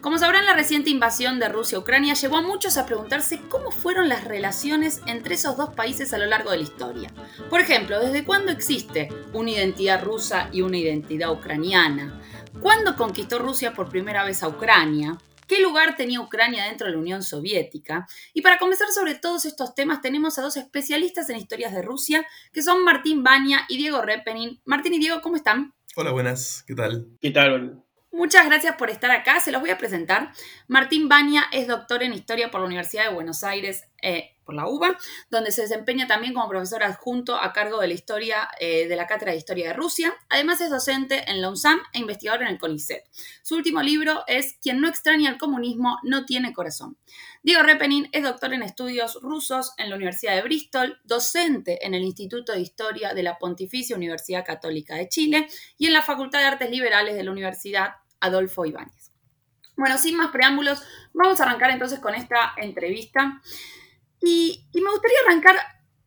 Como sabrán, la reciente invasión de Rusia a Ucrania llevó a muchos a preguntarse cómo fueron las relaciones entre esos dos países a lo largo de la historia. Por ejemplo, ¿desde cuándo existe una identidad rusa y una identidad ucraniana? ¿Cuándo conquistó Rusia por primera vez a Ucrania? ¿Qué lugar tenía Ucrania dentro de la Unión Soviética? Y para conversar sobre todos estos temas tenemos a dos especialistas en historias de Rusia, que son Martín Baña y Diego Repenin. Martín y Diego, ¿cómo están? Hola, buenas, ¿qué tal? ¿Qué tal? Muchas gracias por estar acá. Se los voy a presentar. Martín Baña es doctor en Historia por la Universidad de Buenos Aires, eh, por la UBA, donde se desempeña también como profesor adjunto a cargo de la historia eh, de la Cátedra de Historia de Rusia. Además es docente en la UNSAM e investigador en el CONICET. Su último libro es Quien no extraña el comunismo no tiene corazón. Diego Repenin es doctor en estudios rusos en la Universidad de Bristol, docente en el Instituto de Historia de la Pontificia Universidad Católica de Chile y en la Facultad de Artes Liberales de la Universidad Adolfo Ibáñez. Bueno, sin más preámbulos, vamos a arrancar entonces con esta entrevista. Y, me gustaría arrancar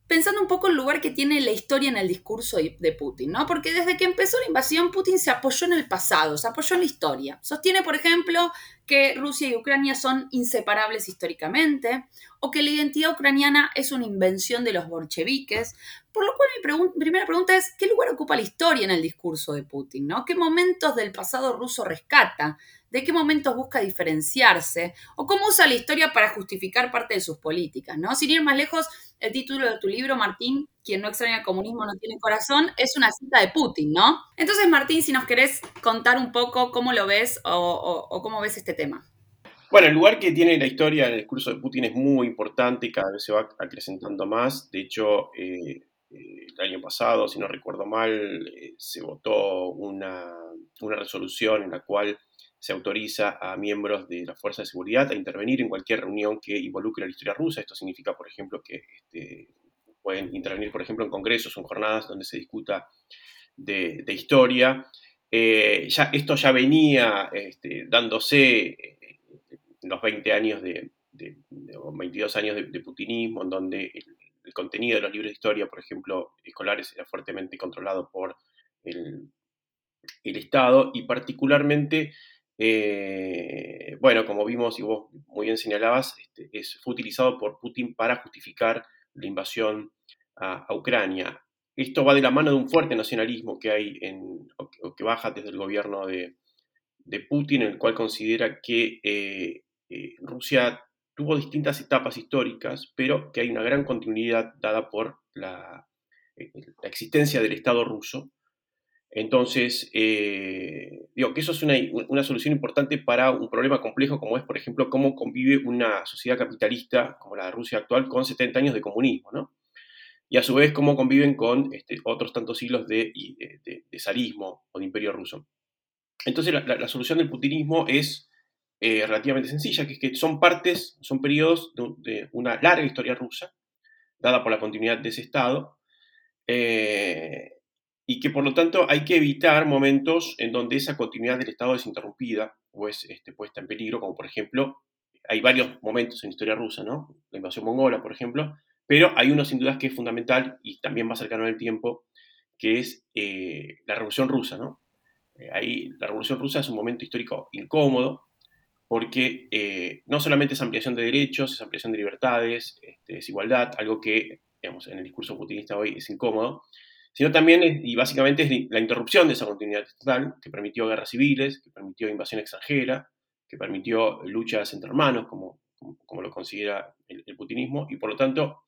pensando un poco el lugar que tiene la historia en el discurso de Putin, ¿no? Porque desde que empezó la invasión, Putin se apoyó en el pasado, se apoyó en la historia. Sostiene, por ejemplo, que Rusia y Ucrania son inseparables históricamente, o que la identidad ucraniana es una invención de los bolcheviques, por lo cual mi primera pregunta es, ¿qué lugar ocupa la historia en el discurso de Putin? ¿no? ¿Qué momentos del pasado ruso rescata? ¿De qué momentos busca diferenciarse? ¿O cómo usa la historia para justificar parte de sus políticas? ¿no? Sin ir más lejos, el título de tu libro, Martín, Quien no extraña el comunismo no tiene corazón, es una cita de Putin, ¿no? Entonces, Martín, si nos querés contar un poco cómo lo ves o, cómo ves este tema. Bueno, el lugar que tiene la historia en el discurso de Putin es muy importante y cada vez se va acrecentando más. De hecho, eh, el año pasado, si no recuerdo mal, eh, se votó una, resolución en la cual se autoriza a miembros de la Fuerza de Seguridad a intervenir en cualquier reunión que involucre a la historia rusa. Esto significa, por ejemplo, que este, pueden intervenir, por ejemplo, en congresos o en jornadas donde se discuta de, historia. Eh, ya, esto ya venía este, dándose en eh, los 20 años de, 22 años de, putinismo, en donde el contenido de los libros de historia, por ejemplo, escolares, era fuertemente controlado por el, Estado y particularmente, eh, bueno, como vimos y vos muy bien señalabas, este, es, fue utilizado por Putin para justificar la invasión a, Ucrania. Esto va de la mano de un fuerte nacionalismo que hay en, o que, baja desde el gobierno de, Putin, en el cual considera que eh, eh, Rusia tuvo distintas etapas históricas, pero que hay una gran continuidad dada por la, existencia del Estado ruso. Entonces, eh, digo que eso es una, solución importante para un problema complejo como es, por ejemplo, cómo convive una sociedad capitalista como la de Rusia actual con 70 años de comunismo, ¿no? Y a su vez, cómo conviven con este, otros tantos siglos de, de, zarismo o de imperio ruso. Entonces, la solución del putinismo es eh, relativamente sencilla, que es que son partes, son periodos de, una larga historia rusa, dada por la continuidad de ese Estado, eh, y que por lo tanto hay que evitar momentos en donde esa continuidad del Estado es interrumpida o es este, puesta en peligro, como por ejemplo, hay varios momentos en la historia rusa, ¿no? La invasión mongola, por ejemplo, pero hay uno sin dudas que es fundamental y también más cercano en el tiempo, que es eh, la Revolución Rusa, ¿no? ahí la Revolución Rusa es un momento histórico incómodo, porque eh, no solamente es ampliación de derechos, es ampliación de libertades, este, es igualdad, algo que digamos, en el discurso putinista hoy es incómodo, sino también, y básicamente es la interrupción de esa continuidad estatal, que permitió guerras civiles, que permitió invasión extranjera, que permitió luchas entre hermanos, como, como, lo considera el, putinismo, y por lo tanto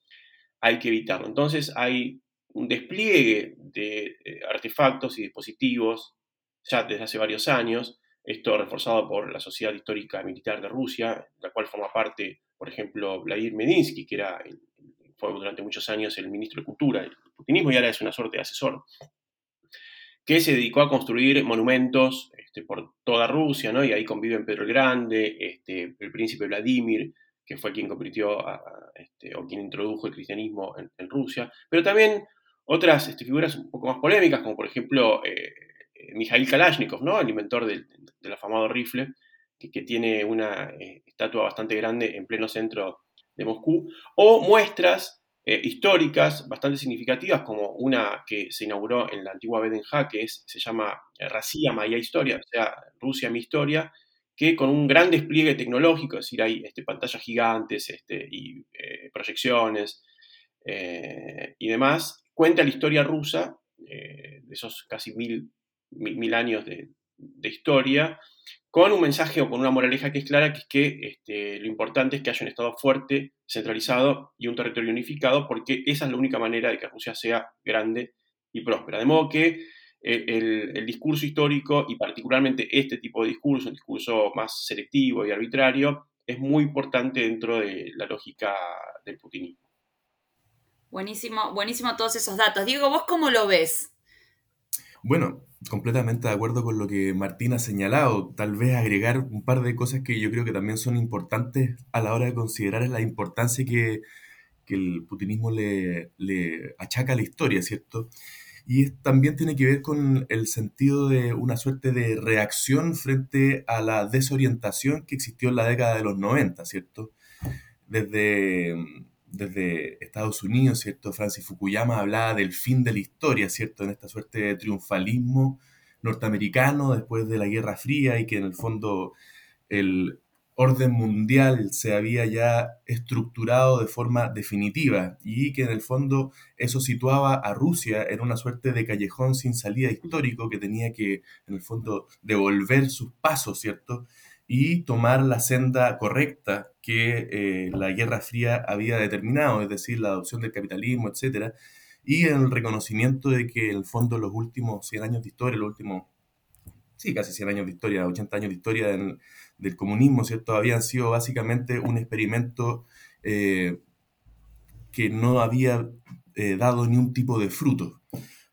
hay que evitarlo. Entonces hay un despliegue de eh, artefactos y dispositivos ya desde hace varios años, esto reforzado por la Sociedad Histórica Militar de Rusia, la cual forma parte, por ejemplo, Vladimir Medinsky, que era fue durante muchos años el ministro de Cultura del putinismo y ahora es una suerte de asesor, que se dedicó a construir monumentos este, por toda Rusia, ¿no? y ahí conviven Pedro el Grande, este, el príncipe Vladimir, que fue quien convirtió este, o quien introdujo el cristianismo en, Rusia, pero también otras figuras un poco más polémicas, como por ejemplo eh, eh Mikhail Kalashnikov, ¿no? el inventor del, afamado rifle, que, tiene una eh, estatua bastante grande en pleno centro de Moscú, o muestras eh, históricas bastante significativas, como una que se inauguró en la antigua Bedenja, que se llama Racia Maya Historia, o sea, Rusia mi historia, que con un gran despliegue tecnológico, es decir, hay este, pantallas gigantes este, y eh, proyecciones eh, y demás, cuenta la historia rusa de esos casi mil, mil, años de historia con un mensaje o con una moraleja que es clara, que es que este, lo importante es que haya un Estado fuerte, centralizado y un territorio unificado, porque esa es la única manera de que Rusia sea grande y próspera. De modo que eh, el, discurso histórico, y particularmente este tipo de discurso, un discurso más selectivo y arbitrario, es muy importante dentro de la lógica del putinismo. Buenísimo, buenísimo todos esos datos. Diego, ¿vos cómo lo ves? Bueno, completamente de acuerdo con lo que Martín ha señalado. Tal vez agregar un par de cosas que yo creo que también son importantes a la hora de considerar la importancia que, el putinismo le, achaca a la historia, ¿cierto? Y también tiene que ver con el sentido de una suerte de reacción frente a la desorientación que existió en la década de los 90, ¿cierto? Desde desde Estados Unidos, ¿cierto? Francis Fukuyama hablaba del fin de la historia, ¿cierto? En esta suerte de triunfalismo norteamericano después de la Guerra Fría y que en el fondo el orden mundial se había ya estructurado de forma definitiva y que en el fondo eso situaba a Rusia en una suerte de callejón sin salida histórico que tenía que en el fondo devolver sus pasos, ¿cierto? Y tomar la senda correcta que eh, la Guerra Fría había determinado, es decir, la adopción del capitalismo, etc. Y el reconocimiento de que en el fondo los últimos 100 años de historia, los últimos, sí, casi 100 años de historia, 80 años de historia del, comunismo, ¿cierto? Habían sido básicamente un experimento eh, que no había eh, dado ni un tipo de fruto.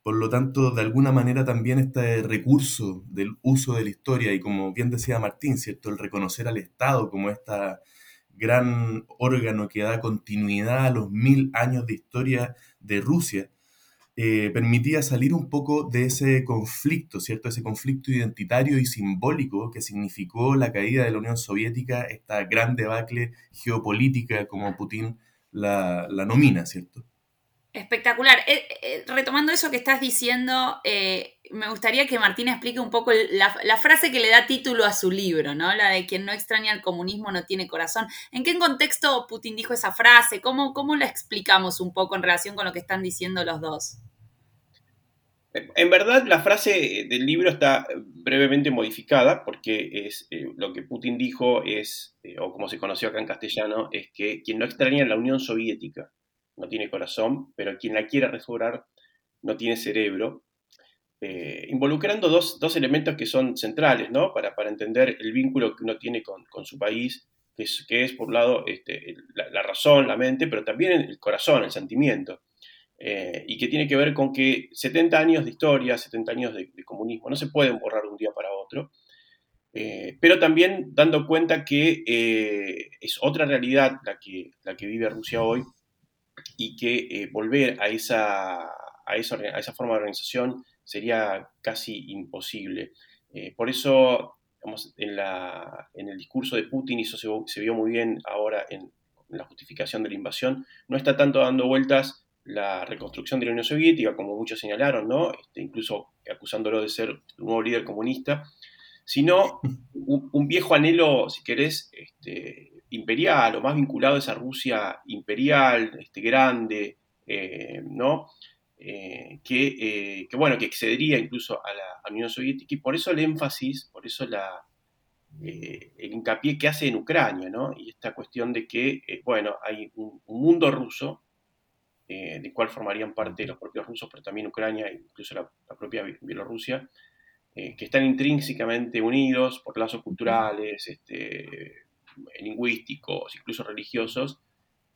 Por lo tanto, de alguna manera también este recurso del uso de la historia y como bien decía Martín, ¿cierto? El reconocer al Estado como este gran órgano que da continuidad a los mil años de historia de Rusia, eh, permitía salir un poco de ese conflicto, ¿cierto? Ese conflicto identitario y simbólico que significó la caída de la Unión Soviética, esta gran debacle geopolítica como Putin la, la nomina, ¿cierto? Espectacular. Eh, eh, retomando eso que estás diciendo, eh, me gustaría que Martín explique un poco la, frase que le da título a su libro, ¿no? La de quien no extraña el comunismo no tiene corazón. ¿En qué contexto Putin dijo esa frase? ¿Cómo, cómo la explicamos un poco en relación con lo que están diciendo los dos? En verdad, la frase del libro está brevemente modificada porque es lo que Putin dijo es, o como se conoció acá en castellano, es que quien no extraña la Unión Soviética no tiene corazón, pero quien la quiera restaurar no tiene cerebro, eh, involucrando dos, elementos que son centrales ¿no? para, para, entender el vínculo que uno tiene con, su país, que es, que es por un lado este, la, razón, la mente, pero también el corazón, el sentimiento, eh, y que tiene que ver con que 70 años de historia, 70 años de, comunismo, no se pueden borrar de un día para otro, eh, pero también dando cuenta que es otra realidad la que, la que vive Rusia hoy, y que eh, volver a esa, a, esa, a esa, forma de organización sería casi imposible. Eh, por eso, en, la, en, el discurso de Putin, y eso se, vio muy bien ahora en, la justificación de la invasión, no está tanto dando vueltas la reconstrucción de la Unión Soviética, como muchos señalaron, ¿no? Este, incluso acusándolo de ser un nuevo líder comunista, sino un, un viejo anhelo, si querés, este, imperial o más vinculado a esa Rusia imperial, este, grande, eh, ¿no? Eh, que, eh, que, bueno, que excedería incluso a la, Unión Soviética y por eso el énfasis, por eso la, el hincapié que hace en Ucrania, ¿no? Y esta cuestión de que, bueno, hay un, mundo ruso, del cual formarían parte los propios rusos, pero también Ucrania, incluso la, la propia Bielorrusia, que están intrínsecamente unidos por lazos culturales, este, lingüísticos, incluso religiosos,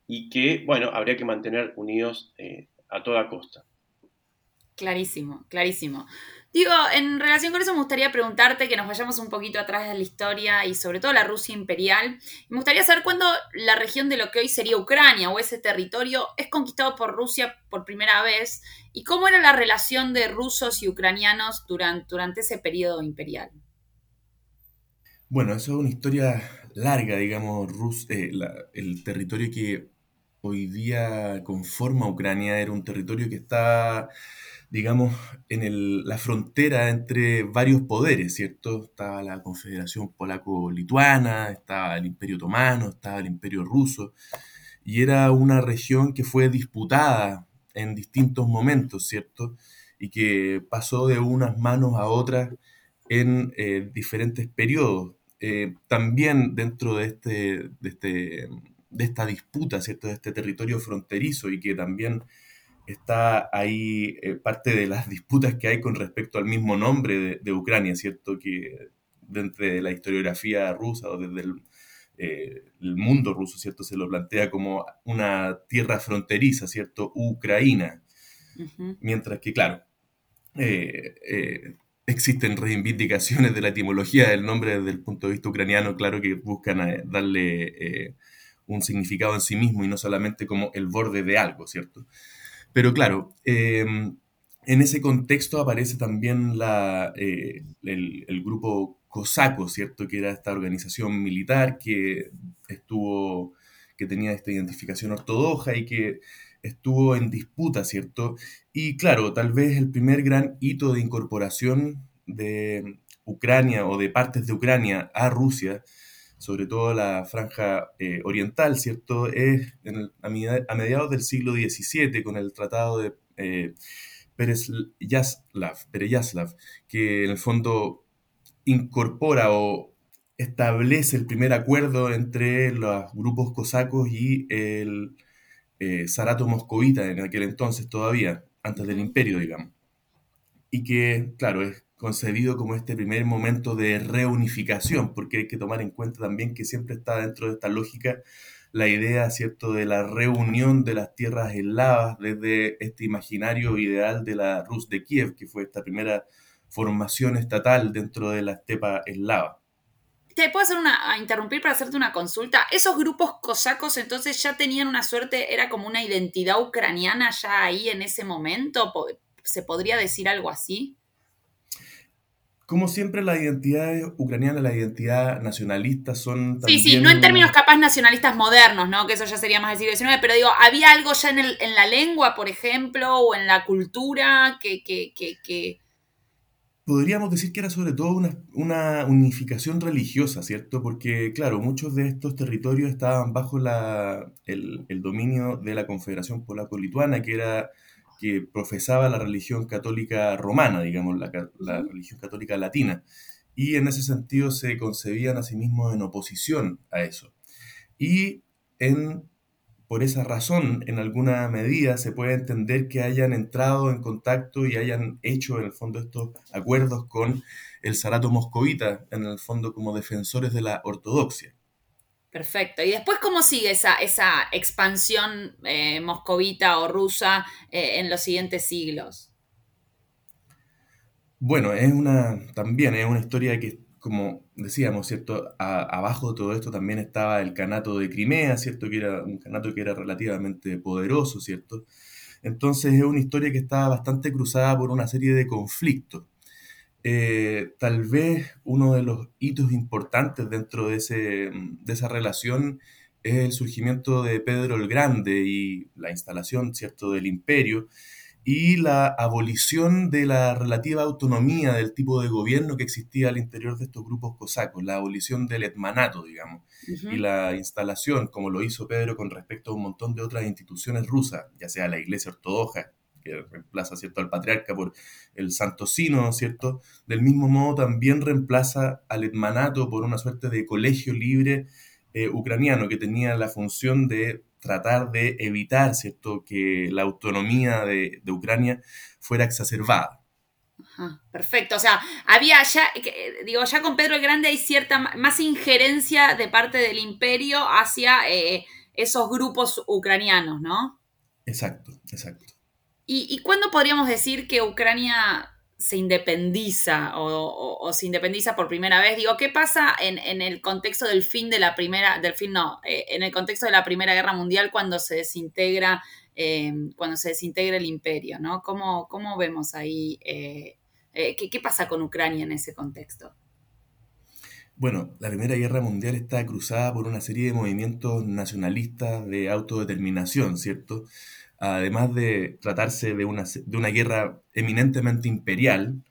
y que, bueno, habría que mantener unidos eh, a toda costa. Clarísimo, clarísimo. Digo, en relación con eso me gustaría preguntarte que nos vayamos un poquito atrás de la historia y sobre todo la Rusia imperial. Me gustaría saber cuándo la región de lo que hoy sería Ucrania o ese territorio es conquistado por Rusia por primera vez y cómo era la relación de rusos y ucranianos durante, durante ese periodo imperial. Bueno, eso es una historia larga, digamos, Rus eh, el territorio que hoy día conforma Ucrania era un territorio que está digamos, en la frontera entre varios poderes, ¿cierto? Estaba la Confederación Polaco-Lituana, estaba el Imperio Otomano, estaba el Imperio Ruso, y era una región que fue disputada en distintos momentos, ¿cierto? Y que pasó de unas manos a otras en eh, diferentes periodos. Eh, también dentro de, este, de, este, de esta disputa, ¿cierto? De este territorio fronterizo y que también está ahí eh, parte de las disputas que hay con respecto al mismo nombre de, Ucrania, ¿cierto? Que dentro de la historiografía rusa o desde el, eh, mundo ruso, ¿cierto? Se lo plantea como una tierra fronteriza, ¿cierto? Ucraina. Mientras que, claro, eh, existen reivindicaciones de la etimología del nombre desde el punto de vista ucraniano, claro que buscan darle un significado en sí mismo y no solamente como el borde de algo, ¿cierto? Pero claro, em, en ese contexto aparece también la, eh, el, grupo cosaco, ¿cierto? Que era esta organización militar que estuvo, que tenía esta identificación ortodoxa y que estuvo en disputa, ¿cierto? Y claro, tal vez el primer gran hito de incorporación de Ucrania o de partes de Ucrania a Rusia sobre todo la franja eh, oriental, ¿cierto? Es a, mediados del siglo XVII con el Tratado de eh, que en el fondo incorpora o establece el primer acuerdo entre los grupos cosacos y el eh, Zarato moscovita en aquel entonces todavía, antes del imperio, digamos. Y que, claro, es concebido como este primer momento de reunificación, porque hay que tomar en cuenta también que siempre está dentro de esta lógica la idea, ¿cierto?, de la reunión de las tierras eslavas desde este imaginario ideal de la Rus de Kiev, que fue esta primera formación estatal dentro de la estepa eslava. ¿Te puedo hacer una, interrumpir para hacerte una consulta? ¿Esos grupos cosacos entonces ya tenían una suerte, era como una identidad ucraniana ya ahí en ese momento? ¿Se podría decir algo así? Como siempre, las identidades ucranianas, la identidad nacionalista son también... Sí, sí, no en términos capaz nacionalistas modernos, ¿no? Que eso ya sería más del siglo XIX, pero digo, ¿había algo ya en, el, en la lengua, por ejemplo, o en la cultura que... que, que, Podríamos decir que era sobre todo una, una, unificación religiosa, ¿cierto? Porque, claro, muchos de estos territorios estaban bajo la, el, el dominio de la Confederación Polaco-Lituana, que era que profesaba la religión católica romana, digamos, la, religión católica latina. Y en ese sentido se concebían a sí mismos en oposición a eso. Y en, por esa razón, en alguna medida, se puede entender que hayan entrado en contacto y hayan hecho, en el fondo, estos acuerdos con el Sarato moscovita, en el fondo, como defensores de la ortodoxia. Perfecto. ¿Y después cómo sigue esa, esa expansión eh, moscovita o rusa eh, en los siguientes siglos? Bueno, es una, también es una historia que, como decíamos, ¿cierto? abajo de todo esto también estaba el canato de Crimea, ¿cierto? Que era un canato que era relativamente poderoso, ¿cierto? Entonces es una historia que está bastante cruzada por una serie de conflictos. Eh, tal vez uno de los hitos importantes dentro de, ese, de esa relación es el surgimiento de Pedro el Grande y la instalación ¿cierto? del imperio y la abolición de la relativa autonomía del tipo de gobierno que existía al interior de estos grupos cosacos, la abolición del etmanato, digamos, y la instalación, como lo hizo Pedro con respecto a un montón de otras instituciones rusas, ya sea la Iglesia Ortodoxa, que reemplaza ¿cierto? al patriarca por el santo sino, ¿cierto? Del mismo modo también reemplaza al etmanato por una suerte de colegio libre eh, ucraniano que tenía la función de tratar de evitar, ¿cierto?, que la autonomía de, Ucrania fuera exacerbada. perfecto, o sea, había ya, digo, ya con Pedro el Grande hay cierta más injerencia de parte del imperio hacia eh, esos grupos ucranianos, ¿no? Exacto, exacto. ¿Y, cuándo podríamos decir que Ucrania se independiza o, se independiza por primera vez. Digo, ¿qué pasa en, el contexto del fin de la primera, del fin no, eh, en el contexto de la Primera Guerra Mundial cuando se desintegra, eh, cuando se desintegra el imperio, ¿no? ¿Cómo, cómo vemos ahí, eh, ¿qué, qué pasa con Ucrania en ese contexto? Bueno, la Primera Guerra Mundial está cruzada por una serie de movimientos nacionalistas de autodeterminación, ¿cierto? Además de tratarse de una, de una guerra eminentemente imperial,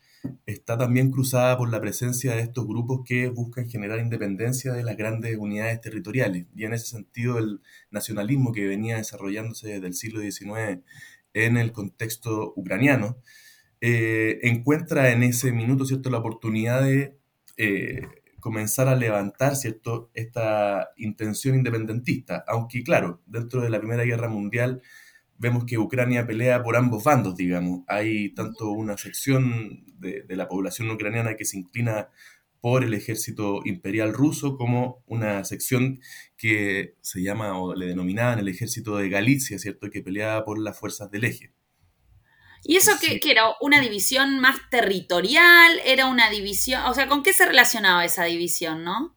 está también cruzada por la presencia de estos grupos que buscan generar independencia de las grandes unidades territoriales. Y en ese sentido, el nacionalismo que venía desarrollándose desde el siglo XIX en el contexto ucraniano, eh, encuentra en ese minuto ¿cierto? la oportunidad de eh, comenzar a levantar ¿cierto? esta intención independentista. Aunque, claro, dentro de la Primera Guerra Mundial, vemos que Ucrania pelea por ambos bandos, digamos. Hay tanto una sección de, la población ucraniana que se inclina por el ejército imperial ruso como una sección que se llama o le denominaban el ejército de Galicia, ¿cierto? Que peleaba por las fuerzas del eje. ¿Y eso qué, era? ¿Una división más territorial? ¿Era una división? O sea, ¿con qué se relacionaba esa división, no?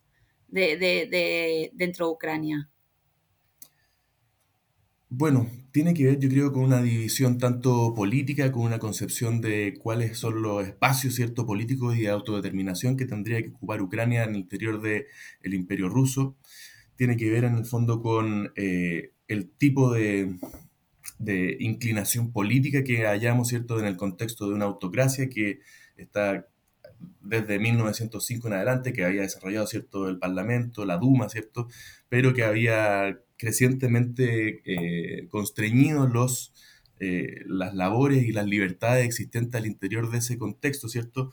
De, de dentro de Ucrania. Bueno, tiene que ver, yo creo, con una división tanto política, con una concepción de cuáles son los espacios cierto, políticos y de autodeterminación que tendría que ocupar Ucrania en el interior del imperio ruso. Tiene que ver, en el fondo, con eh, el tipo de, de, inclinación política que hallamos cierto, en el contexto de una autocracia que está desde 1905 en adelante, que había desarrollado cierto, el Parlamento, la Duma, ¿cierto? pero que había crecientemente eh, constreñidos los, eh, las labores y las libertades existentes al interior de ese contexto, ¿cierto?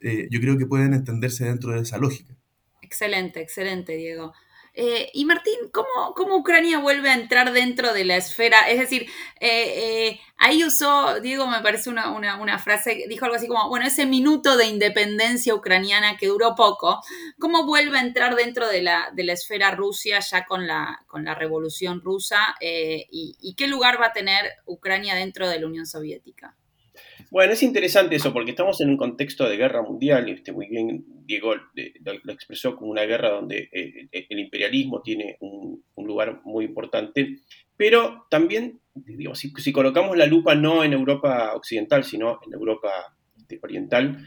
Eh, yo creo que pueden entenderse dentro de esa lógica. Excelente, excelente, Diego. Eh, y Martín, ¿cómo, Ucrania vuelve a entrar dentro de la esfera? Es decir, eh, eh, ahí usó, Diego me parece una, una, frase, dijo algo así como, bueno, ese minuto de independencia ucraniana que duró poco, ¿cómo vuelve a entrar dentro de la, de la esfera Rusia ya con la, con la revolución rusa? Y qué lugar va a tener Ucrania dentro de la Unión Soviética? Bueno, es interesante eso, porque estamos en un contexto de guerra mundial, y este, muy bien Diego lo expresó como una guerra donde eh, eh, el imperialismo tiene un, lugar muy importante, pero también, digo, si, colocamos la lupa no en Europa occidental, sino en Europa este, oriental,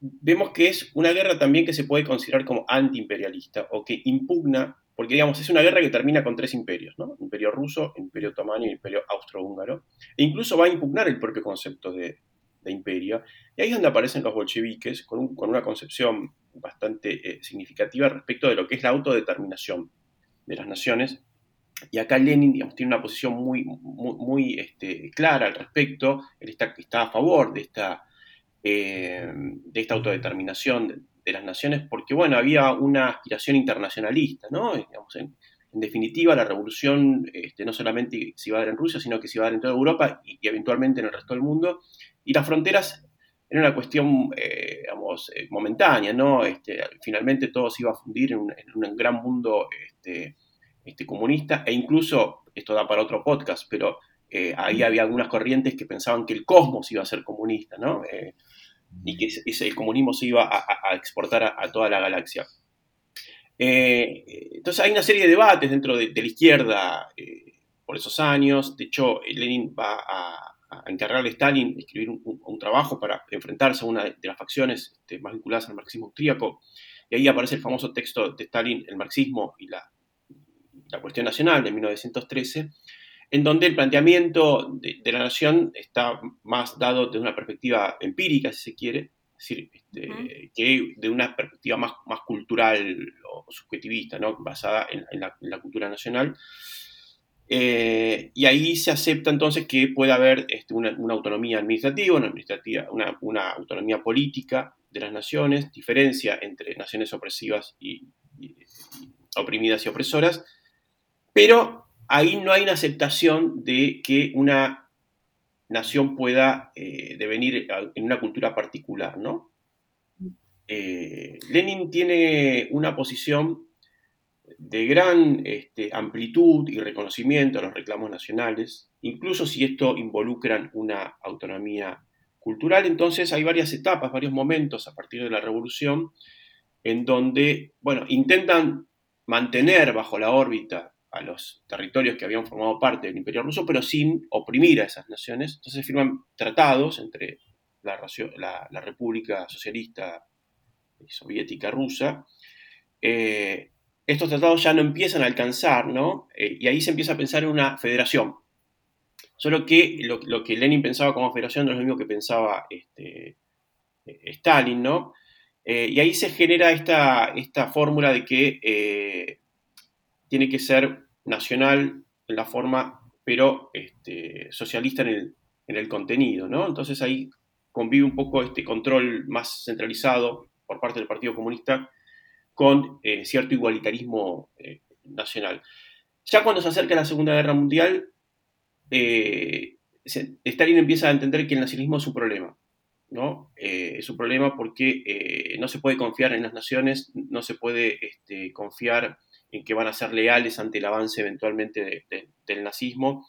vemos que es una guerra también que se puede considerar como antiimperialista o que impugna porque digamos, es una guerra que termina con tres imperios, ¿no? Imperio ruso, Imperio otomano y Imperio austrohúngaro. E incluso va a impugnar el propio concepto de, imperio. Y ahí es donde aparecen los bolcheviques con, una concepción bastante eh, significativa respecto de lo que es la autodeterminación de las naciones. Y acá Lenin, digamos, tiene una posición muy, muy, este, clara al respecto. Él está, está a favor de esta, eh, de esta autodeterminación de las naciones, porque bueno, había una aspiración internacionalista, ¿no? Digamos, en, definitiva, la revolución este, no solamente se iba a dar en Rusia, sino que se iba a dar en toda Europa y, eventualmente en el resto del mundo. Y las fronteras eran una cuestión, eh, digamos, eh, momentánea, ¿no? Este, finalmente todo se iba a fundir en un, gran mundo este, este, comunista e incluso, esto da para otro podcast, pero eh, ahí había algunas corrientes que pensaban que el cosmos iba a ser comunista, ¿no? Y que el comunismo se iba a, exportar a, toda la galaxia. Eh, entonces hay una serie de debates dentro de, la izquierda eh, por esos años. De hecho, Lenin va a, encargarle a Stalin escribir un, trabajo para enfrentarse a una de, las facciones este, más vinculadas al marxismo austríaco. Y ahí aparece el famoso texto de Stalin, El marxismo y la, la cuestión nacional, de 1913 en donde el planteamiento de, la nación está más dado desde una perspectiva empírica, si se quiere, es decir, este, que de una perspectiva más, más cultural o subjetivista, ¿no? basada en, la, cultura nacional. Eh, y ahí se acepta entonces que puede haber este, una, autonomía administrativa, una, administrativa una, autonomía política de las naciones, diferencia entre naciones opresivas y oprimidas y opresoras, pero ahí no hay una aceptación de que una nación pueda eh, devenir en una cultura particular, ¿no? Eh, Lenin tiene una posición de gran este, amplitud y reconocimiento a los reclamos nacionales, incluso si esto involucra una autonomía cultural. Entonces hay varias etapas, varios momentos a partir de la revolución en donde, bueno, intentan mantener bajo la órbita a los territorios que habían formado parte del Imperio Ruso, pero sin oprimir a esas naciones. Entonces firman tratados entre la, República Socialista Soviética Rusa. Eh, estos tratados ya no empiezan a alcanzar, ¿no? Eh, y ahí se empieza a pensar en una federación. Solo que lo, que Lenin pensaba como federación no es lo mismo que pensaba este, eh, Stalin, ¿no? y ahí se genera esta fórmula de que tiene que ser nacional en la forma, pero este, socialista en el, en el contenido, ¿no? Entonces ahí convive un poco este control más centralizado por parte del Partido Comunista con eh, cierto igualitarismo eh, nacional. Ya cuando se acerca la Segunda Guerra Mundial, eh, Stalin empieza a entender que el nacionalismo es un problema. ¿no? es un problema porque no se puede confiar en las naciones, no se puede este, confiar que van a ser leales ante el avance eventualmente del nazismo.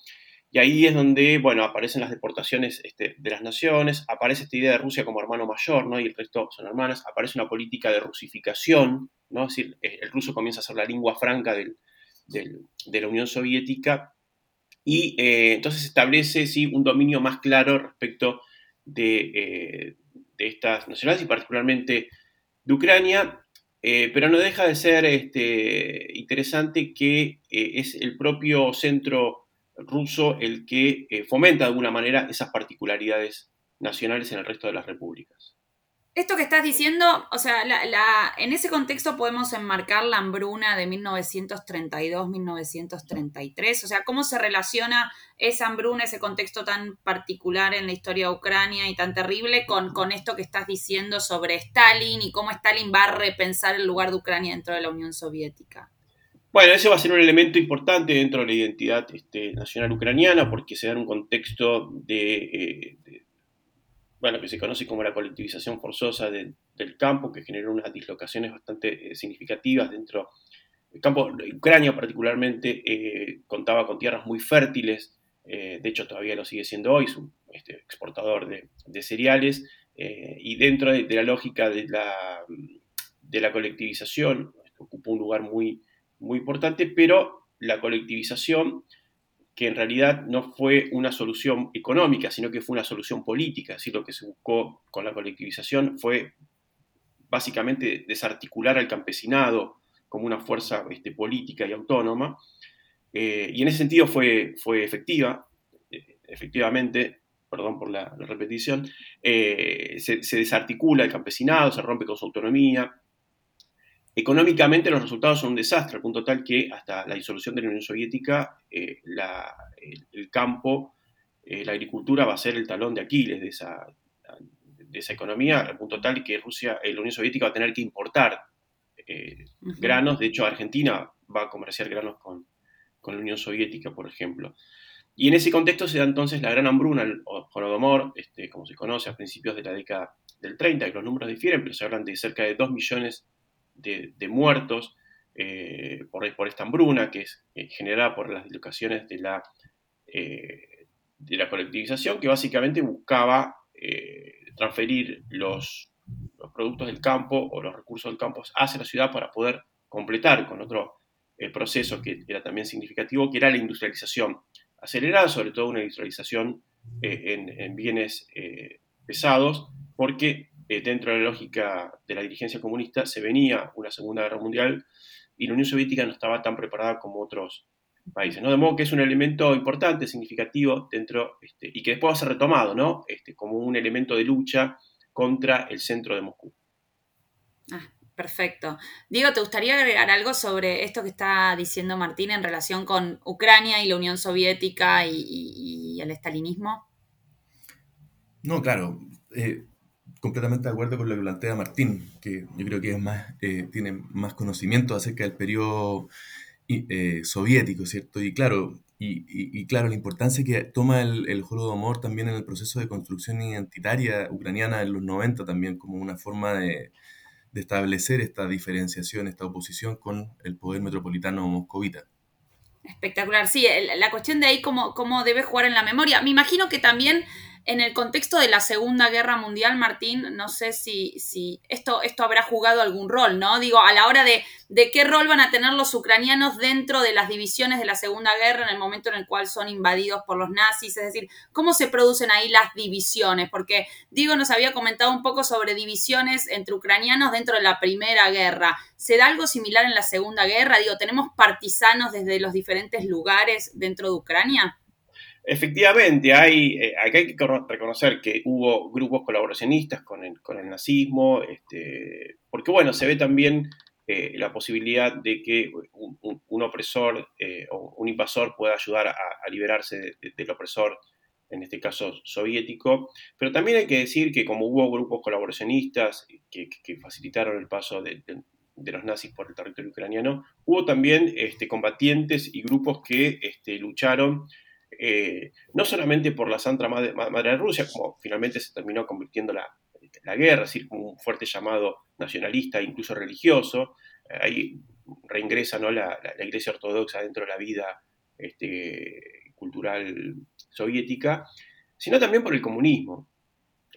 Y ahí es donde, bueno, aparecen las deportaciones este, de las naciones, aparece esta idea de Rusia como hermano mayor, ¿no? Y el resto son hermanas, aparece una política de rusificación, ¿no? Es decir, eh, el ruso comienza a ser la lengua franca de la Unión Soviética y eh, entonces establece, sí, un dominio más claro respecto de, eh, de estas nacionalidades y particularmente de Ucrania, pero no deja de ser este, interesante que es el propio centro ruso el que eh, fomenta de alguna manera esas particularidades nacionales en el resto de las repúblicas. Esto que estás diciendo, o sea, en ese contexto podemos enmarcar la hambruna de 1932-1933, o sea, cómo se relaciona esa hambruna, ese contexto tan particular en la historia de Ucrania y tan terrible con, esto que estás diciendo sobre Stalin y cómo Stalin va a repensar el lugar de Ucrania dentro de la Unión Soviética. Bueno, ese va a ser un elemento importante dentro de la identidad este, nacional ucraniana porque se da en un contexto de, eh, bueno, que se conoce como la colectivización forzosa del campo, que generó unas dislocaciones bastante eh, significativas dentro del campo. Ucrania particularmente eh, contaba con tierras muy fértiles, de hecho todavía lo sigue siendo hoy, es un este, exportador de, cereales, y dentro de, la lógica de la, de la colectivización, ocupó un lugar muy muy importante, pero la colectivización, que en realidad no fue una solución económica, sino que fue una solución política, es decir, lo que se buscó con la colectivización fue básicamente desarticular al campesinado como una fuerza este, política y autónoma, eh, y en ese sentido fue, fue efectiva, eh, efectivamente, perdón por la, repetición, eh, se, se, desarticula el campesinado, se rompe con su autonomía, Económicamente los resultados son un desastre, al punto tal que hasta la disolución de la Unión Soviética, eh, el, campo, eh, la agricultura va a ser el talón de Aquiles de esa, de esa economía, al punto tal que Rusia, eh, la Unión Soviética va a tener que importar granos, de hecho Argentina va a comerciar granos con, con, la Unión Soviética, por ejemplo. Y en ese contexto se da entonces la gran hambruna, el Holodomor, este, como se conoce, a principios de la década del 30, que los números difieren, pero se hablan de cerca de 2 millones de, muertos eh, por, esta hambruna que es eh, generada por las dislocaciones de la, eh, de la colectivización, que básicamente buscaba transferir los, los, productos del campo o los recursos del campo hacia la ciudad para poder completar con otro proceso que era también significativo, que era la industrialización acelerada, sobre todo una industrialización en, bienes pesados, porque eh, dentro de la lógica de la dirigencia comunista, se venía una Segunda Guerra Mundial y la Unión Soviética no estaba tan preparada como otros países. ¿no? De modo que es un elemento importante, significativo dentro, este, y que después va a ser retomado ¿no? este, como un elemento de lucha contra el centro de Moscú. Ah, perfecto. Diego, ¿te gustaría agregar algo sobre esto que está diciendo Martín en relación con Ucrania y la Unión Soviética y, el estalinismo? No, claro. Eh, completamente de acuerdo con lo que plantea Martín, que yo creo que es más, eh, tiene más conocimiento acerca del periodo eh, soviético, ¿cierto? Y claro, y, claro, la importancia que toma el, el Holodomor también en el proceso de construcción identitaria ucraniana en los 90 también como una forma de, de establecer esta diferenciación, esta oposición con el poder metropolitano moscovita. Espectacular, sí, la cuestión de ahí cómo, cómo debe jugar en la memoria. Me imagino que también en el contexto de la Segunda Guerra Mundial, Martín, no sé si, si esto, esto habrá jugado algún rol, ¿no? Digo, a la hora de, qué rol van a tener los ucranianos dentro de las divisiones de la Segunda Guerra en el momento en el cual son invadidos por los nazis, es decir, cómo se producen ahí las divisiones, porque Diego nos había comentado un poco sobre divisiones entre ucranianos dentro de la Primera Guerra. ¿Se da algo similar en la Segunda Guerra? Digo, ¿tenemos partisanos desde los diferentes lugares dentro de Ucrania? Efectivamente, hay, eh, hay que reconocer que hubo grupos colaboracionistas con el, con el nazismo, este, porque bueno, se ve también eh, la posibilidad de que un, opresor eh, o un invasor pueda ayudar a, liberarse del opresor, en este caso soviético, pero también hay que decir que como hubo grupos colaboracionistas que, facilitaron el paso de, los nazis por el territorio ucraniano, hubo también este, combatientes y grupos que este, lucharon eh, no solamente por la Santa Madre, de Rusia, como finalmente se terminó convirtiendo la, la guerra, es decir, como un fuerte llamado nacionalista, incluso religioso, ahí reingresa ¿no? la, Iglesia Ortodoxa dentro de la vida este, cultural soviética, sino también por el comunismo.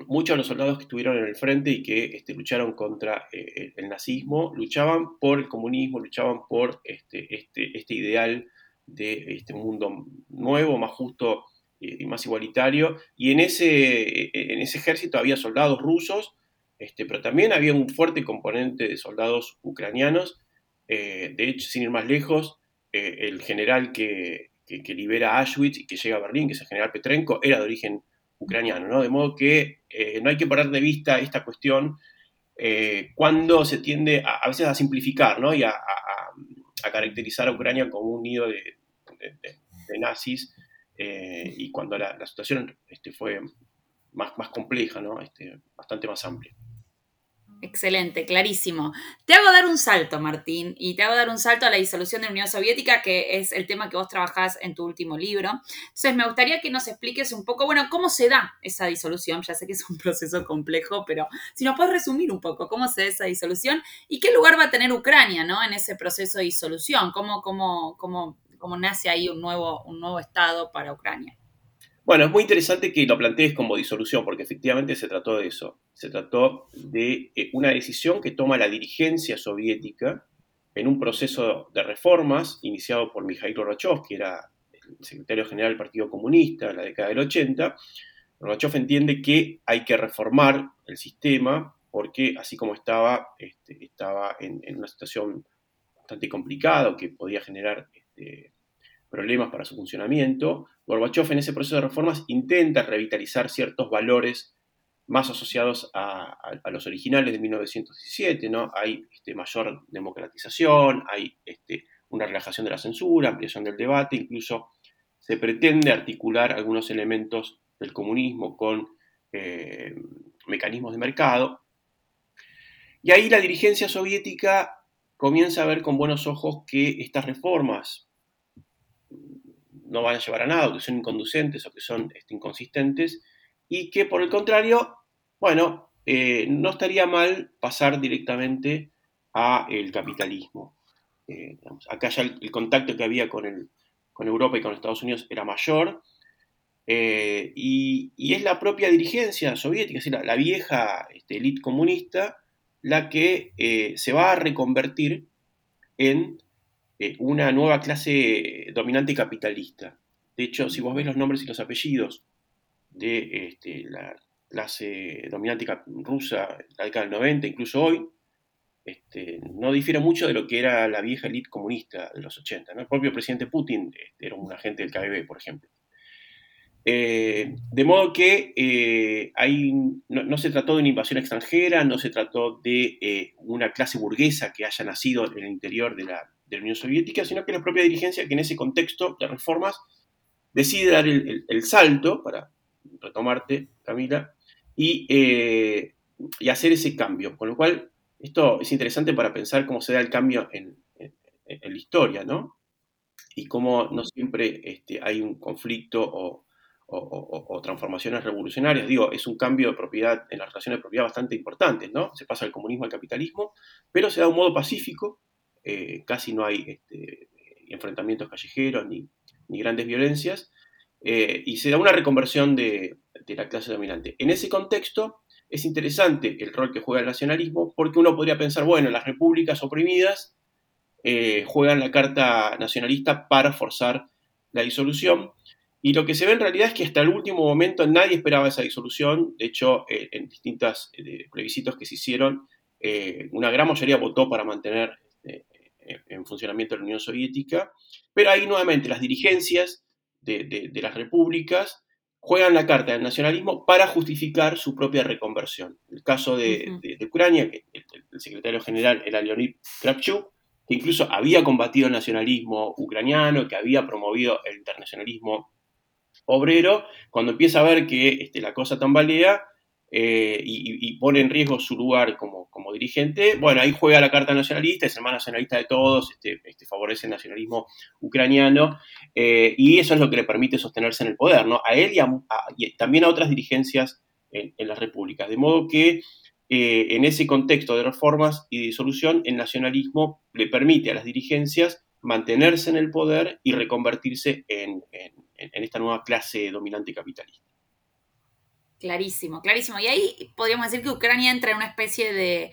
Muchos de los soldados que estuvieron en el frente y que este, lucharon contra eh, el nazismo, luchaban por el comunismo, luchaban por este, este, este ideal de este mundo nuevo, más justo y más igualitario. Y en ese, en ese ejército había soldados rusos, este, pero también había un fuerte componente de soldados ucranianos. Eh, de hecho, sin ir más lejos, eh, el general que, que, libera Auschwitz y que llega a Berlín, que es el general Petrenko, era de origen ucraniano, ¿no? De modo que eh, no hay que perder de vista esta cuestión cuando se tiende a, a, veces a simplificar, ¿no? Y a, a caracterizar a Ucrania como un nido de, de, nazis eh, y cuando la, situación este, fue más, más compleja, ¿no? este, bastante más amplia. Excelente, clarísimo. Te hago dar un salto, Martín, y te hago dar un salto a la disolución de la Unión Soviética, que es el tema que vos trabajás en tu último libro. Entonces, me gustaría que nos expliques un poco, bueno, cómo se da esa disolución. Ya sé que es un proceso complejo, pero si nos puedes resumir un poco cómo se da esa disolución y qué lugar va a tener Ucrania, ¿no? En ese proceso de disolución, cómo, cómo, cómo cómo nace ahí un nuevo, un nuevo Estado para Ucrania. Bueno, es muy interesante que lo plantees como disolución, porque efectivamente se trató de eso. Se trató de eh, una decisión que toma la dirigencia soviética en un proceso de reformas iniciado por Mikhail Gorbachev, que era el secretario general del Partido Comunista en la década del 80. Gorbachev entiende que hay que reformar el sistema porque así como estaba, este, estaba en, en, una situación bastante complicada que podía generar este, problemas para su funcionamiento, Gorbachev en ese proceso de reformas intenta revitalizar ciertos valores más asociados a, los originales de 1917, ¿no? Hay este, mayor democratización, hay este, una relajación de la censura, ampliación del debate, incluso se pretende articular algunos elementos del comunismo con eh, mecanismos de mercado. Y ahí la dirigencia soviética comienza a ver con buenos ojos que estas reformas no van a llevar a nada, que son inconducentes o que son este, inconsistentes, y que por el contrario, bueno, eh, no estaría mal pasar directamente a el capitalismo. Eh, acá ya el, contacto que había con, el, con Europa y con Estados Unidos era mayor, eh, y, es la propia dirigencia soviética, es decir, la, vieja este, élite comunista, la que se va a reconvertir en eh, una nueva clase dominante capitalista. De hecho, si vos ves los nombres y los apellidos de este, la clase dominante rusa la década del 90, incluso hoy, este, no difiere mucho de lo que era la vieja élite comunista de los 80. El propio presidente Putin este, era un agente del KGB, por ejemplo. Eh, de modo que eh, no, se trató de una invasión extranjera, no se trató de una clase burguesa que haya nacido en el interior de la, de la Unión Soviética, sino que la propia dirigencia que en ese contexto de reformas decide dar el, salto, para retomarte, Camila, eh, y, hacer ese cambio. Con lo cual, esto es interesante para pensar cómo se da el cambio en, la historia, ¿no? Y cómo no siempre este, hay un conflicto o, transformaciones revolucionarias. Digo, es un cambio de propiedad en las relaciones de propiedad bastante importante, ¿no? Se pasa del comunismo al capitalismo, pero se da un modo pacífico, eh, casi no hay este, enfrentamientos callejeros ni, grandes violencias, eh, y se da una reconversión de, la clase dominante. En ese contexto es interesante el rol que juega el nacionalismo porque uno podría pensar, bueno, las repúblicas oprimidas eh, juegan la carta nacionalista para forzar la disolución. Y lo que se ve en realidad es que hasta el último momento nadie esperaba esa disolución. De hecho, en distintos plebiscitos que se hicieron, una gran mayoría votó para mantener en funcionamiento la Unión Soviética. Pero ahí nuevamente las dirigencias de las repúblicas juegan la carta del nacionalismo para justificar su propia reconversión. El caso de, Ucrania, que el, secretario general era Leonid Kravchuk, que incluso había combatido el nacionalismo ucraniano, que había promovido el internacionalismo obrero, cuando empieza a ver que este, la cosa tambalea, eh, y, pone en riesgo su lugar como, dirigente, bueno, ahí juega la carta nacionalista, es el más nacionalista de todos, este, este, favorece el nacionalismo ucraniano, eh, y eso es lo que le permite sostenerse en el poder, ¿no? A él y, también a otras dirigencias en, las repúblicas. De modo que eh, en ese contexto de reformas y disolución, el nacionalismo le permite a las dirigencias mantenerse en el poder y reconvertirse en esta nueva clase dominante capitalista. Clarísimo, clarísimo. Y ahí podríamos decir que Ucrania entra en una especie de,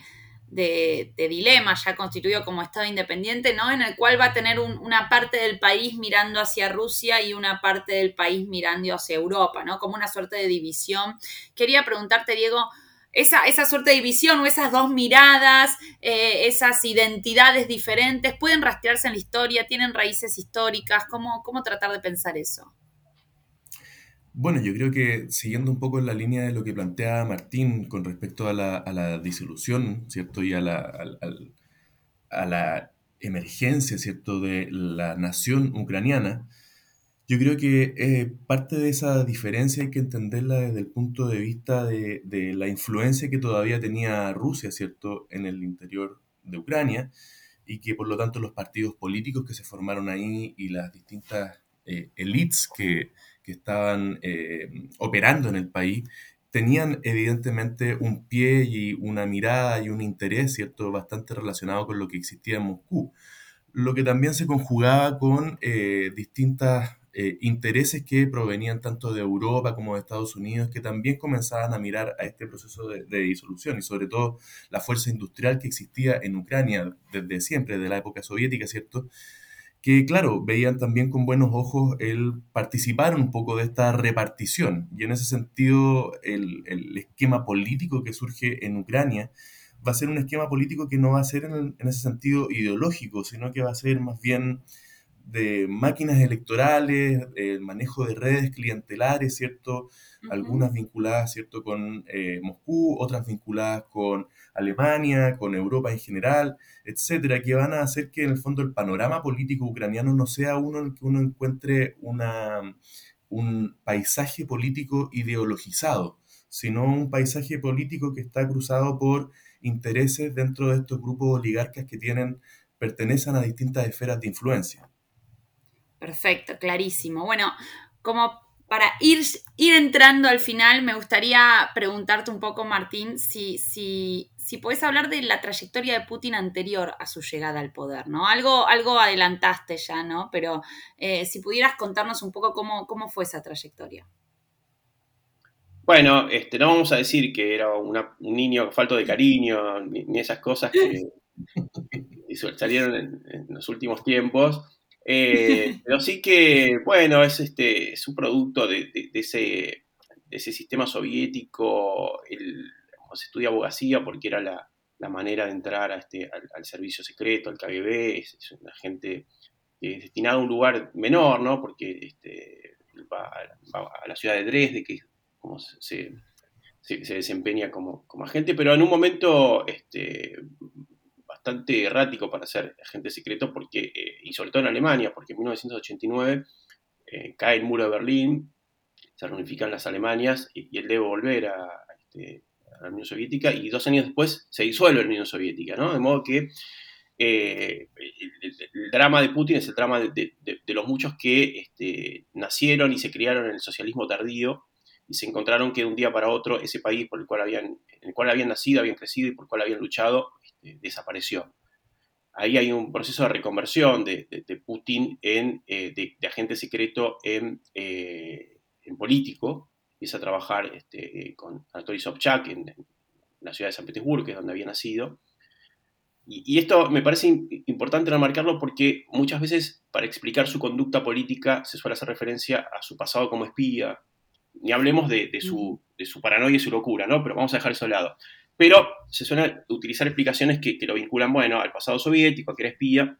dilema ya constituido como Estado independiente, ¿no? En el cual va a tener una parte del país mirando hacia Rusia y una parte del país mirando hacia Europa, ¿no? Como una suerte de división. Quería preguntarte, Diego, esa, esa suerte de división o esas dos miradas, eh, esas identidades diferentes, ¿pueden rastrearse en la historia? ¿Tienen raíces históricas? ¿Cómo, cómo tratar de pensar eso? Bueno, yo creo que siguiendo un poco en la línea de lo que plantea Martín con respecto a la, disolución, ¿cierto? Y a la, a la emergencia, ¿cierto? De la nación ucraniana, yo creo que eh, parte de esa diferencia hay que entenderla desde el punto de vista de, la influencia que todavía tenía Rusia, ¿cierto? En el interior de Ucrania y que por lo tanto los partidos políticos que se formaron ahí y las distintas eh, elites que que estaban eh, operando en el país tenían evidentemente un pie y una mirada y un interés, ¿cierto?, bastante relacionado con lo que existía en Moscú. Lo que también se conjugaba con eh, distintos eh, intereses que provenían tanto de Europa como de Estados Unidos, que también comenzaban a mirar a este proceso de, de disolución y sobre todo la fuerza industrial que existía en Ucrania desde siempre, desde la época soviética, ¿cierto?, que, claro, veían también con buenos ojos el participar un poco de esta repartición. Y en ese sentido, el, esquema político que surge en Ucrania va a ser un esquema político que no va a ser en, en ese sentido ideológico, sino que va a ser más bien de máquinas electorales, el manejo de redes clientelares, ¿cierto? Algunas vinculadas, ¿cierto?, con eh, Moscú, otras vinculadas con Alemania, con Europa en general, etcétera, que van a hacer que en el fondo el panorama político ucraniano no sea uno en el que uno encuentre una, un paisaje político ideologizado, sino un paisaje político que está cruzado por intereses dentro de estos grupos oligarcas que tienen, pertenecen a distintas esferas de influencia. Perfecto, clarísimo. Bueno, como para ir, ir entrando al final, me gustaría preguntarte un poco, Martín, si, si, si puedes hablar de la trayectoria de Putin anterior a su llegada al poder, ¿no? Algo, algo adelantaste ya, ¿no? Pero eh, si pudieras contarnos un poco cómo, cómo fue esa trayectoria. Bueno, este, no vamos a decir que era un niño falto de cariño, ni, esas cosas que, salieron en los últimos tiempos. Eh, pero sí que, bueno, es, este, es un producto de, ese, ese, sistema soviético, el, se estudia abogacía porque era la, manera de entrar a este, al, servicio secreto, al KGB, es, una gente destinada a un lugar menor, ¿no? Porque este, va, a la ciudad de Dresde, que como se, desempeña como, como, agente, pero en un momento este, errático para ser agente secreto, porque, eh, y sobre todo en Alemania, porque en 1989 eh, cae el muro de Berlín, se reunifican las Alemanias y, él debe volver este, a, la Unión Soviética y dos años después se disuelve la Unión Soviética, ¿no? De modo que eh, el, drama de Putin es el drama de, los muchos que este, nacieron y se criaron en el socialismo tardío y se encontraron que de un día para otro ese país por el cual habían, en el cual habían nacido, habían crecido y por el cual habían luchado, este, desapareció. Ahí hay un proceso de reconversión de, Putin en, eh, de, agente secreto en, eh, en político, empieza a trabajar este, con Anatoly Sobchak en, la ciudad de San Petersburgo, que es donde había nacido. Y, esto me parece importante remarcarlo porque muchas veces para explicar su conducta política se suele hacer referencia a su pasado como espía. Ni hablemos de, su, paranoia y su locura, ¿no? Pero vamos a dejar eso de lado. Pero se suelen utilizar explicaciones que, lo vinculan, bueno, al pasado soviético, a que era espía.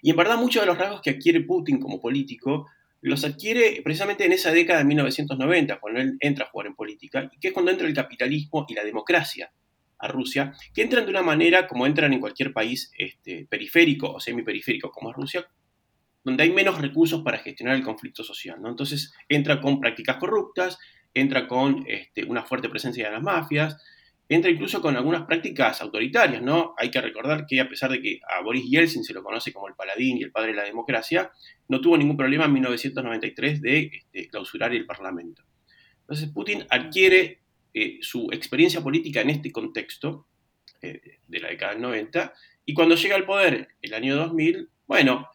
Y en verdad muchos de los rasgos que adquiere Putin como político los adquiere precisamente en esa década de 1990, cuando él entra a jugar en política, que es cuando entra el capitalismo y la democracia a Rusia, que entran de una manera como entran en cualquier país este, periférico o semiperiférico como es Rusia, donde hay menos recursos para gestionar el conflicto social. ¿no? Entonces entra con prácticas corruptas, entra con este, una fuerte presencia de las mafias, entra incluso con algunas prácticas autoritarias, ¿no? Hay que recordar que a pesar de que a Boris Yeltsin se lo conoce como el paladín y el padre de la democracia, no tuvo ningún problema en 1993 de este, clausurar el Parlamento. Entonces Putin adquiere eh, su experiencia política en este contexto eh, de la década del 90 y cuando llega al poder el año 2000, bueno,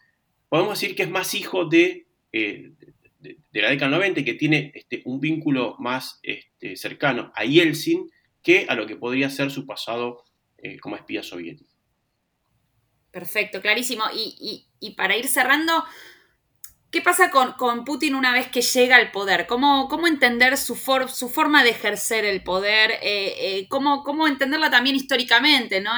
podemos decir que es más hijo de, eh, de, la década del 90 y que tiene este, un vínculo más este, cercano a Yeltsin, a lo que podría ser su pasado eh, como espía soviético. Perfecto, clarísimo. Y, para ir cerrando, ¿qué pasa con, Putin una vez que llega al poder? ¿Cómo, cómo entender su, su, forma de ejercer el poder? Eh, eh, ¿cómo, ¿cómo, entenderla también históricamente? ¿no?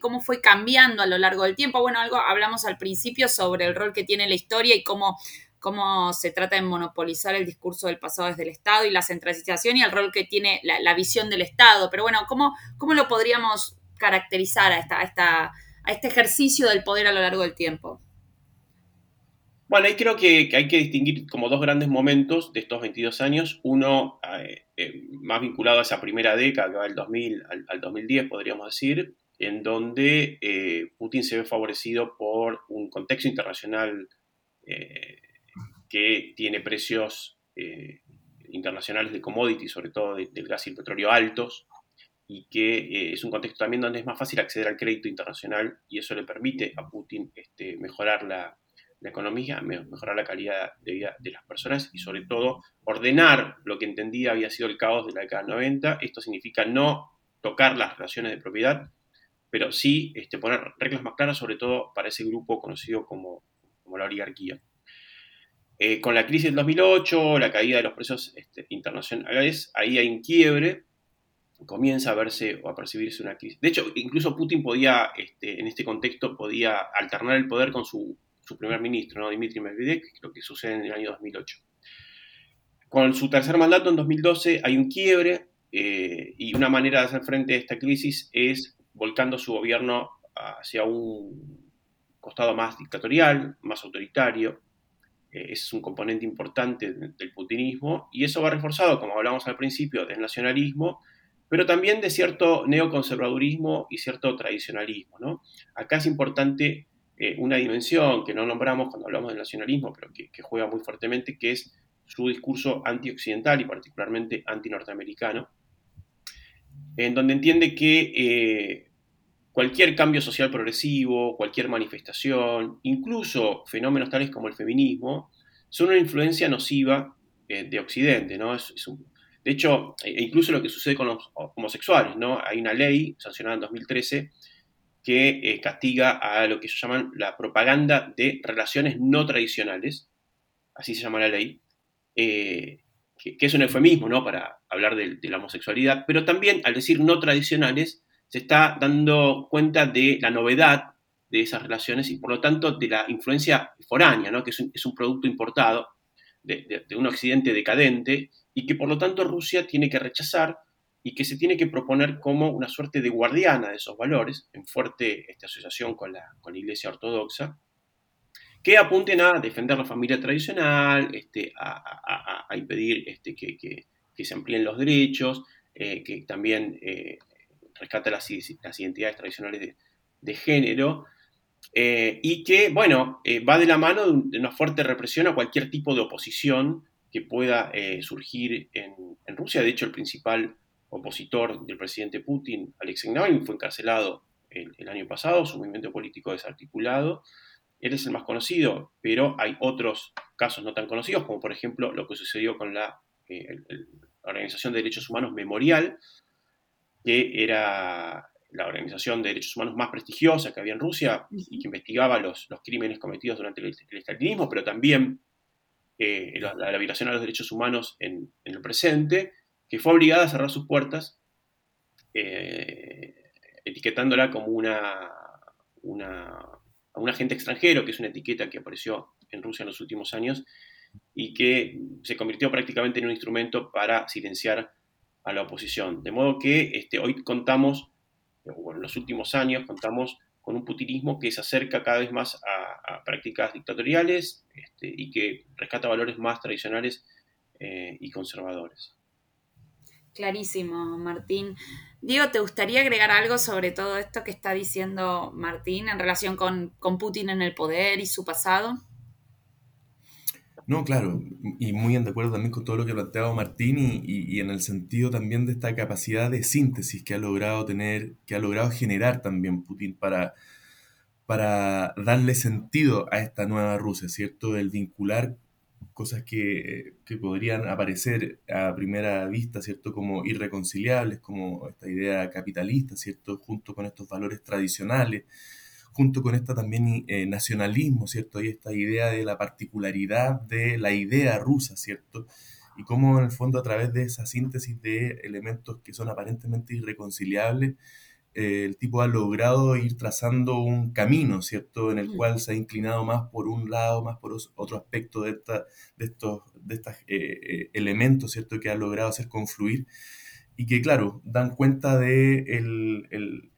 ¿Cómo fue cambiando a lo largo del tiempo? Bueno, algo hablamos al principio sobre el rol que tiene la historia y cómo cómo se trata de monopolizar el discurso del pasado desde el Estado y la centralización y el rol que tiene la, visión del Estado. Pero bueno, ¿cómo, cómo lo podríamos caracterizar a, este ejercicio del poder a lo largo del tiempo? Bueno, ahí creo que, hay que distinguir como dos grandes momentos de estos 22 años. Uno eh, eh, más vinculado a esa primera década, que va del 2000 al, 2010, podríamos decir, en donde eh, Putin se ve favorecido por un contexto internacional que tiene precios eh, internacionales de commodities, sobre todo del gas y el petróleo altos, y que eh, es un contexto también donde es más fácil acceder al crédito internacional y eso le permite a Putin este, mejorar la, economía, mejorar la calidad de vida de las personas y sobre todo ordenar lo que entendía había sido el caos de la década 90. Esto significa no tocar las relaciones de propiedad, pero sí este, poner reglas más claras, sobre todo para ese grupo conocido como, como la oligarquía. Eh, con la crisis del 2008, la caída de los precios este, internacionales, ahí hay un quiebre, comienza a verse o a percibirse una crisis. De hecho, incluso Putin podía, este, en este contexto, podía alternar el poder con su, primer ministro, ¿no? Dmitry Medvedev, lo que sucede en el año 2008. Con su tercer mandato en 2012 hay un quiebre eh, y una manera de hacer frente a esta crisis es volcando su gobierno hacia un costado más dictatorial, más autoritario, es un componente importante del putinismo y eso va reforzado, como hablamos al principio, del nacionalismo, pero también de cierto neoconservadurismo y cierto tradicionalismo. ¿no? Acá es importante eh, una dimensión que no nombramos cuando hablamos del nacionalismo, pero que, juega muy fuertemente, que es su discurso antioccidental y particularmente antinorteamericano, en donde entiende que eh, cualquier cambio social progresivo, cualquier manifestación, incluso fenómenos tales como el feminismo, son una influencia nociva eh, de Occidente, ¿no? de hecho, e incluso lo que sucede con los homosexuales, ¿no? Hay una ley sancionada en 2013 que eh, castiga a lo que se llaman la propaganda de relaciones no tradicionales, así se llama la ley, eh, que, es un eufemismo, ¿no? Para hablar de la homosexualidad, pero también al decir no tradicionales, se está dando cuenta de la novedad de esas relaciones y por lo tanto de la influencia foránea, que es un, producto importado de, un occidente decadente y que por lo tanto Rusia tiene que rechazar y que se tiene que proponer como una suerte de guardiana de esos valores, en fuerte esta asociación con la, Iglesia Ortodoxa, que apunten a defender la familia tradicional, este, a, impedir este, que, se amplíen los derechos, eh, que también eh, rescata las, identidades tradicionales de, género, eh, y que, bueno, eh, va de la mano de, una fuerte represión a cualquier tipo de oposición que pueda eh, surgir en, Rusia. De hecho, el principal opositor del presidente Putin, Alexei Navalny, fue encarcelado el, año pasado, su movimiento político desarticulado. Él es el más conocido, pero hay otros casos no tan conocidos, como por ejemplo lo que sucedió con la la Organización de Derechos Humanos Memorial, que era la organización de derechos humanos más prestigiosa que había en Rusia y que investigaba los, los crímenes cometidos durante el, estalinismo, pero también eh, la, violación a los derechos humanos en, el presente, que fue obligada a cerrar sus puertas, eh, etiquetándola como una, una, un agente extranjero, que es una etiqueta que apareció en Rusia en los últimos años y que se convirtió prácticamente en un instrumento para silenciar a la oposición. De modo que este, hoy contamos en los últimos años contamos con un putinismo que se acerca cada vez más a, prácticas dictatoriales este, y que rescata valores más tradicionales eh, y conservadores. Clarísimo, Martín. Diego, ¿te gustaría agregar algo sobre todo esto que está diciendo Martín en relación con, con Putin en el poder y su pasado? No, claro, y muy en de acuerdo también con todo lo que ha planteado Martín y, en el sentido también de esta capacidad de síntesis que ha logrado tener, que ha logrado generar también Putin para, para darle sentido a esta nueva Rusia, ¿cierto? El vincular cosas que, que, podrían aparecer a primera vista, ¿cierto? Como irreconciliables, como esta idea capitalista, ¿cierto? Junto con estos valores tradicionales junto con esta también eh, nacionalismo, ¿cierto? Y esta idea de la particularidad de la idea rusa, ¿cierto? Y cómo en el fondo a través de esa síntesis de elementos que son aparentemente irreconciliables, eh, el tipo ha logrado ir trazando un camino, ¿cierto? En el cual se ha inclinado más por un lado, más por otro aspecto de, esta, de estos de estos eh, elementos, ¿cierto? Que ha logrado hacer confluir y que, claro, dan cuenta de el el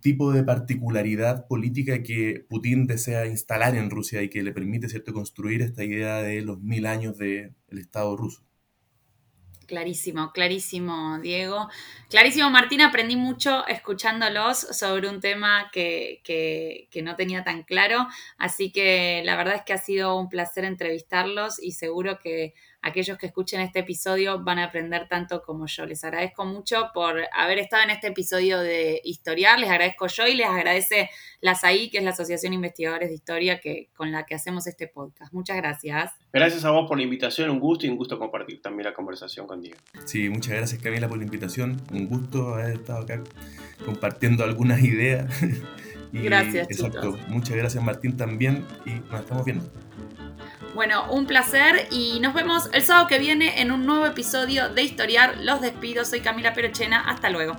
tipo de particularidad política que Putin desea instalar en Rusia y que le permite ¿cierto? construir esta idea de los mil años del Estado ruso. Clarísimo, clarísimo, Diego. Clarísimo, Martín, aprendí mucho escuchándolos sobre un tema que, que, no tenía tan claro, así que la verdad es que ha sido un placer entrevistarlos y seguro que aquellos que escuchen este episodio van a aprender tanto como yo. Les agradezco mucho por haber estado en este episodio de Historiar, les agradezco yo y les agradece la SAI, que es la Asociación Investigadores de Historia que, con la que hacemos este podcast. Muchas gracias. Gracias a vos por la invitación, un gusto y un gusto compartir también la conversación con Diego. Sí, muchas gracias Camila por la invitación, un gusto haber estado acá compartiendo algunas ideas. gracias. Exacto, muchas gracias Martín también y nos estamos viendo. Bueno, un placer y nos vemos el sábado que viene en un nuevo episodio de Historiar. Los despido, soy Camila Perochena, hasta luego.